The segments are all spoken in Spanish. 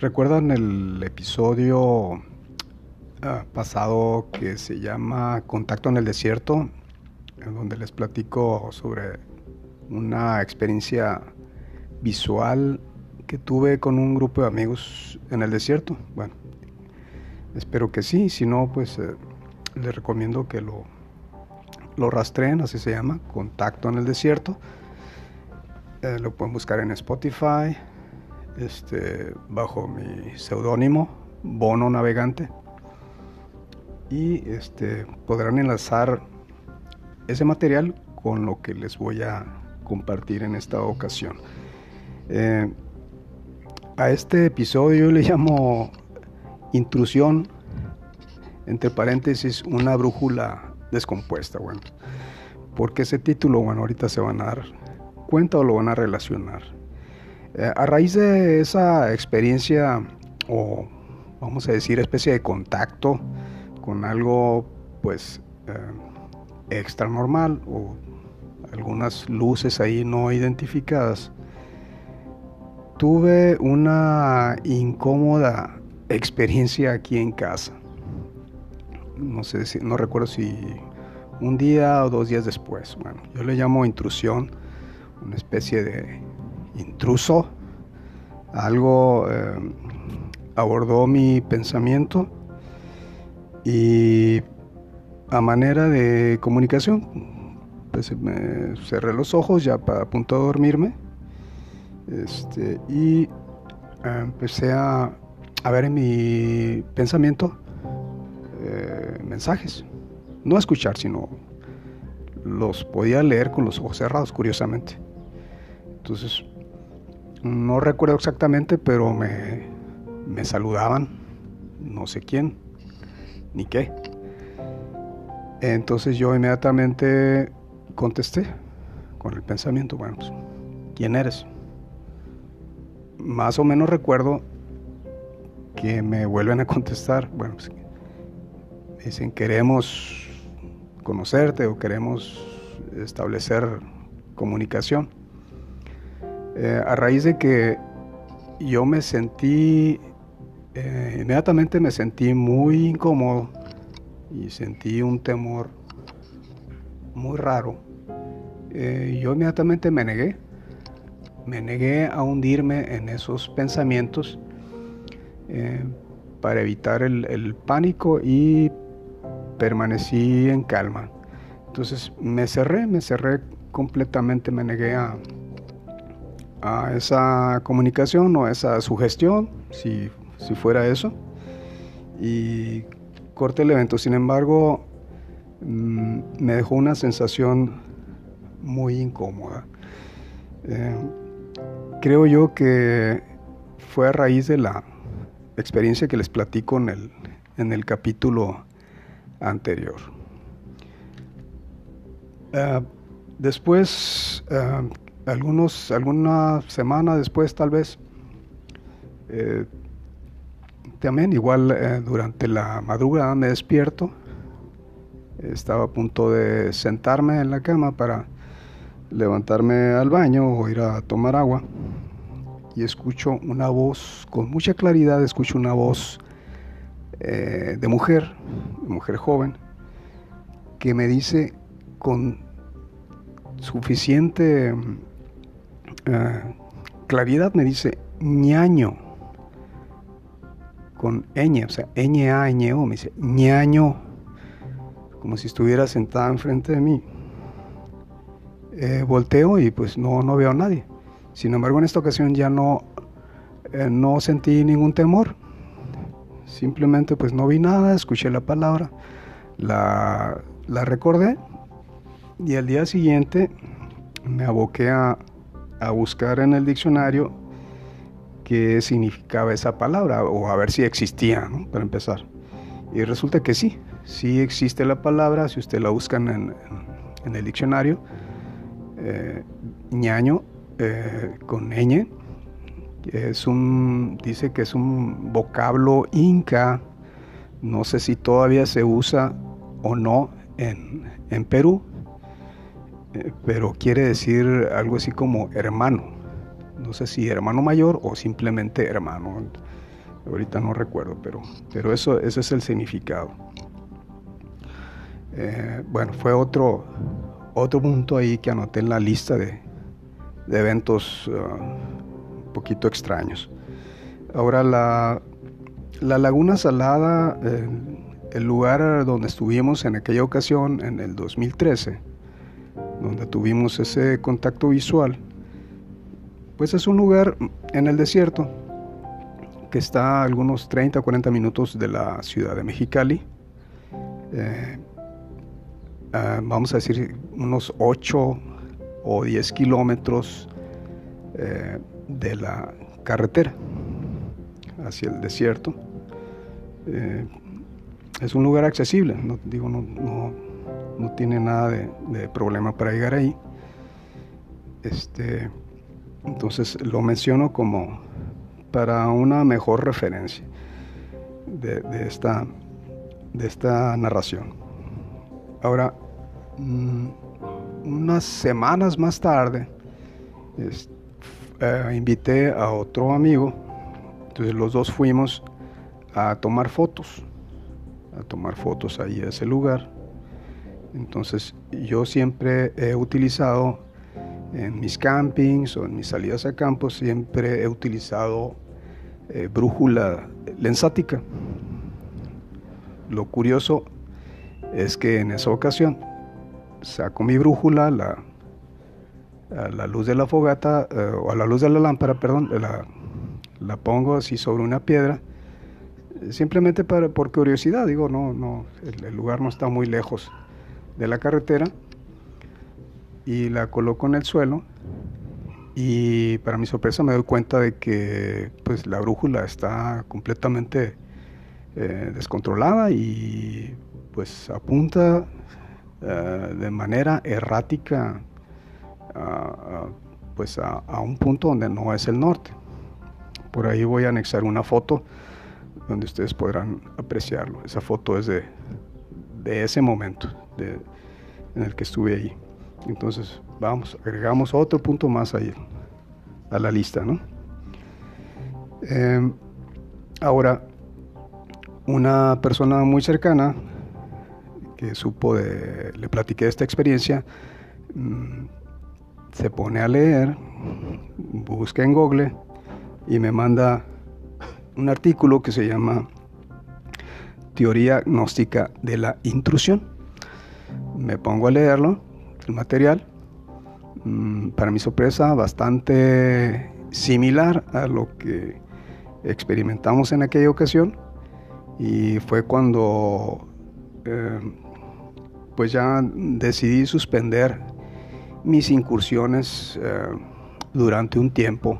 ¿Recuerdan el episodio ah, pasado que se llama Contacto en el Desierto? En donde les platico sobre una experiencia visual que tuve con un grupo de amigos en el desierto. Bueno, espero que sí, si no, pues eh, les recomiendo que lo, lo rastreen, así se llama, Contacto en el Desierto. Eh, lo pueden buscar en Spotify, este, bajo mi seudónimo, Bono Navegante. Y este, podrán enlazar ese material con lo que les voy a compartir en esta ocasión. Eh, a este episodio le llamo intrusión, entre paréntesis, una brújula descompuesta. Bueno, porque ese título? Bueno, ahorita se van a dar cuenta o lo van a relacionar. Eh, a raíz de esa experiencia, o vamos a decir, especie de contacto con algo, pues, eh, extra normal o algunas luces ahí no identificadas, tuve una incómoda experiencia aquí en casa. No sé si, no recuerdo si un día o dos días después. Bueno, yo le llamo intrusión, una especie de intruso, algo eh, abordó mi pensamiento y a manera de comunicación, pues cerré los ojos ya para a punto de dormirme este, y eh, empecé a, ver en mi pensamiento eh, mensajes, no escuchar, sino los podía leer con los ojos cerrados, curiosamente. Entonces, no recuerdo exactamente, pero me, me saludaban, no sé quién, ni qué. Entonces yo inmediatamente contesté con el pensamiento, bueno, pues, ¿quién eres? Más o menos recuerdo que me vuelven a contestar, bueno, pues, dicen queremos conocerte o queremos establecer comunicación. Eh, a raíz de que yo me sentí, eh, inmediatamente me sentí muy incómodo y sentí un temor muy raro. Eh, yo inmediatamente me negué, me negué a hundirme en esos pensamientos para evitar el pánico y permanecí en calma. Entonces me cerré, me cerré completamente, me negué a, a esa comunicación o a esa sugestión, si, fuera eso, y corté el evento. Sin embargo, mm, me dejó una sensación muy incómoda. Eh, creo yo que fue a raíz de la experiencia que les platico en el, en el capítulo anterior. Eh, después eh, algunos, alguna semana después tal vez, eh, también igual eh, durante la madrugada me despierto, estaba a punto de sentarme en la cama para levantarme al baño o ir a tomar agua y escucho una voz, con mucha claridad escucho una voz eh, de mujer, mujer joven, que me dice con suficiente Ah, claridad me dice ñaño con ñ, o sea, ñ a ñ o me dice ñaño, como si estuviera sentada enfrente de mí. Eh, volteo y pues no, no veo a nadie. Sin embargo, en esta ocasión ya no, eh, no sentí ningún temor. Simplemente pues no vi nada, escuché la palabra, la, la recordé y al día siguiente me aboqué a, a buscar en el diccionario qué significaba esa palabra o a ver si existía, para empezar. Y resulta que sí, sí existe la palabra, si usted la busca en, el diccionario, eh, ñaño eh, con ñ, es un, dice que es un vocablo inca, no sé si todavía se usa o no en, en Perú, pero quiere decir algo así como hermano. No sé si hermano mayor o simplemente hermano. ahorita no recuerdo, pero, pero eso, ese es el significado. Eh, bueno, fue otro, otro punto ahí que anoté en la lista de, eventos uh, un poquito extraños. Ahora, la, la Laguna Salada, el lugar donde estuvimos en aquella ocasión, en el 2013, donde tuvimos ese contacto visual, pues es un lugar en el desierto que está a algunos 30 o 40 minutos de la ciudad de Mexicali. Eh, ah, vamos a decir unos 8 o 10 kilómetros eh, de la carretera hacia el desierto. Eh, es un lugar accesible, no, digo, no, no, tiene nada de, problema para llegar ahí. Este, entonces lo menciono como para una mejor referencia de, esta, de esta narración. Ahora, mm, unas semanas más tarde, eh, invité a otro amigo, entonces los dos fuimos a tomar fotos a tomar fotos ahí a ese lugar. Entonces yo siempre he utilizado en mis campings o en mis salidas a campo, siempre he utilizado eh, brújula lensática. Lo curioso es que en esa ocasión saco mi brújula la, a la luz de la fogata eh, o a la luz de la lámpara, perdón, la, pongo así sobre una piedra simplemente para, por curiosidad, digo, no, no, el, lugar no está muy lejos de la carretera y la coloco en el suelo y para mi sorpresa me doy cuenta de que pues la brújula está completamente eh, descontrolada y pues apunta eh, de manera errática pues a un punto donde no es el norte. Por ahí voy a anexar una foto donde ustedes podrán apreciarlo. Esa foto es de, de ese momento en el que estuve ahí. Entonces, vamos, agregamos otro punto más ahí a la lista, ¿no? Em, ahora, una persona muy cercana que supo de, le platiqué esta experiencia, mm, se pone a leer, busca en Google y me manda un artículo que se llama Teoría Gnóstica de la Intrusión. Me pongo a leerlo, el material, mm, para mi sorpresa bastante similar a lo que experimentamos en aquella ocasión. Y fue cuando eh, pues ya decidí suspender mis incursiones eh, durante un tiempo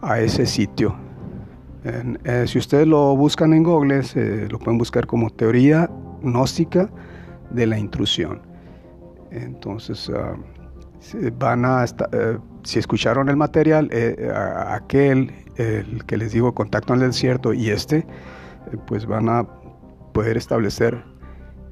a ese sitio eh, si ustedes lo buscan en Google, lo pueden buscar como teoría gnóstica de la intrusión. Entonces, ah, van a eh, si escucharon el material, eh, aquel, el que les digo, contacto en el desierto y este, pues van a poder establecer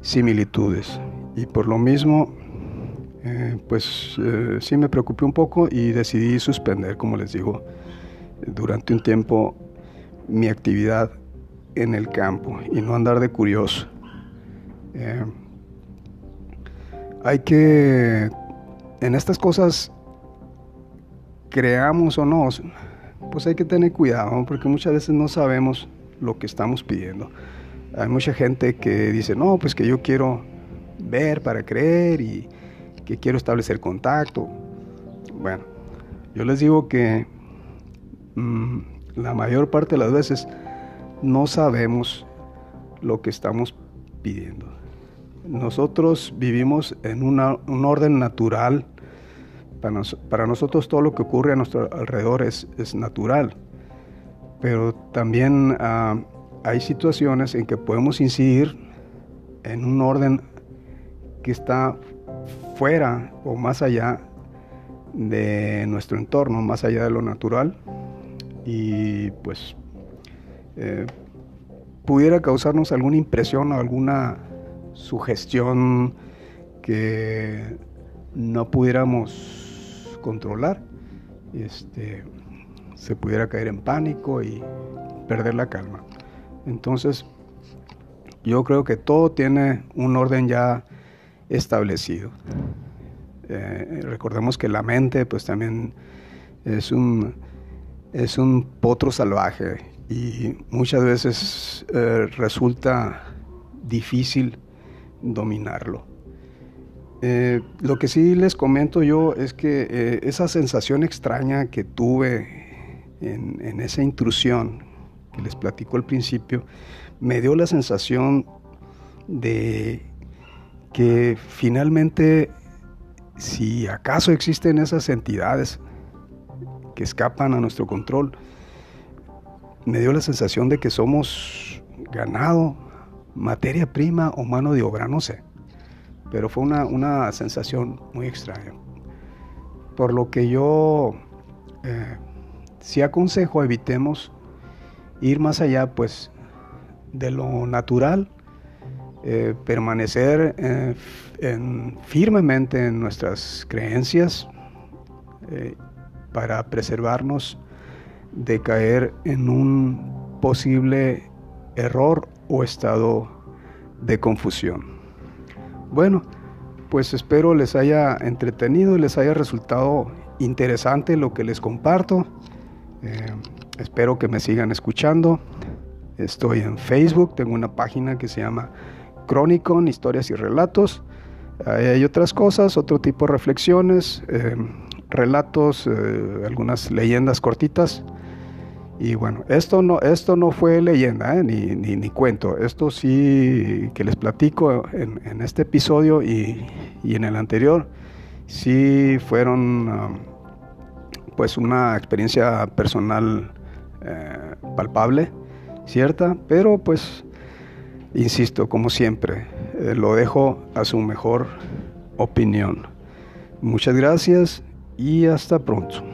similitudes. Y por lo mismo, pues sí me preocupé un poco y decidí suspender, como les digo, durante un tiempo mi actividad en el campo y no andar de curioso. Eh, hay que, en estas cosas, creamos o no, pues hay que tener cuidado, porque muchas veces no sabemos lo que estamos pidiendo. Hay mucha gente que dice, no, pues que yo quiero ver para creer y que quiero establecer contacto. Bueno, yo les digo que mm, la mayor parte de las veces no sabemos lo que estamos pidiendo. Nosotros vivimos en un orden natural. Para, nosotros todo lo que ocurre a nuestro alrededor es, natural. Pero también ah, hay situaciones en que podemos incidir en un orden que está fuera o más allá de nuestro entorno, más allá de lo natural y pues eh, pudiera causarnos alguna impresión o alguna sugestión que no pudiéramos controlar, este, se pudiera caer en pánico y perder la calma. Entonces, yo creo que todo tiene un orden ya establecido. Eh, recordemos que la mente pues también es un, es un potro salvaje y muchas veces eh, resulta difícil dominarlo. Eh, lo que sí les comento yo es que esa sensación extraña que tuve en, en, esa intrusión que les platico al principio, me dio la sensación de que finalmente si acaso existen esas entidades que escapan a nuestro control, me dio la sensación de que somos ganado, materia prima o mano de obra, no sé. Pero fue una, sensación muy extraña. Por lo que yo eh, sí aconsejo evitemos ir más allá pues de lo natural eh, permanecer eh, firmemente en nuestras creencias para preservarnos de caer en un posible error o estado de confusión. Bueno, pues espero les haya entretenido y les haya resultado interesante lo que les comparto. espero que me sigan escuchando. Estoy en Facebook, tengo una página que se llama Chronicon, historias y relatos. hay otras cosas, otro tipo de reflexiones, eh, relatos, eh, algunas leyendas cortitas. Y bueno, esto no, esto no fue leyenda, eh, ni, ni, cuento. Esto sí que les platico en, este episodio y, y, en el anterior, sí fueron um, pues una experiencia personal palpable, cierta, pero pues Insisto, como siempre, eh, lo dejo a su mejor opinión. Muchas gracias e está pronto.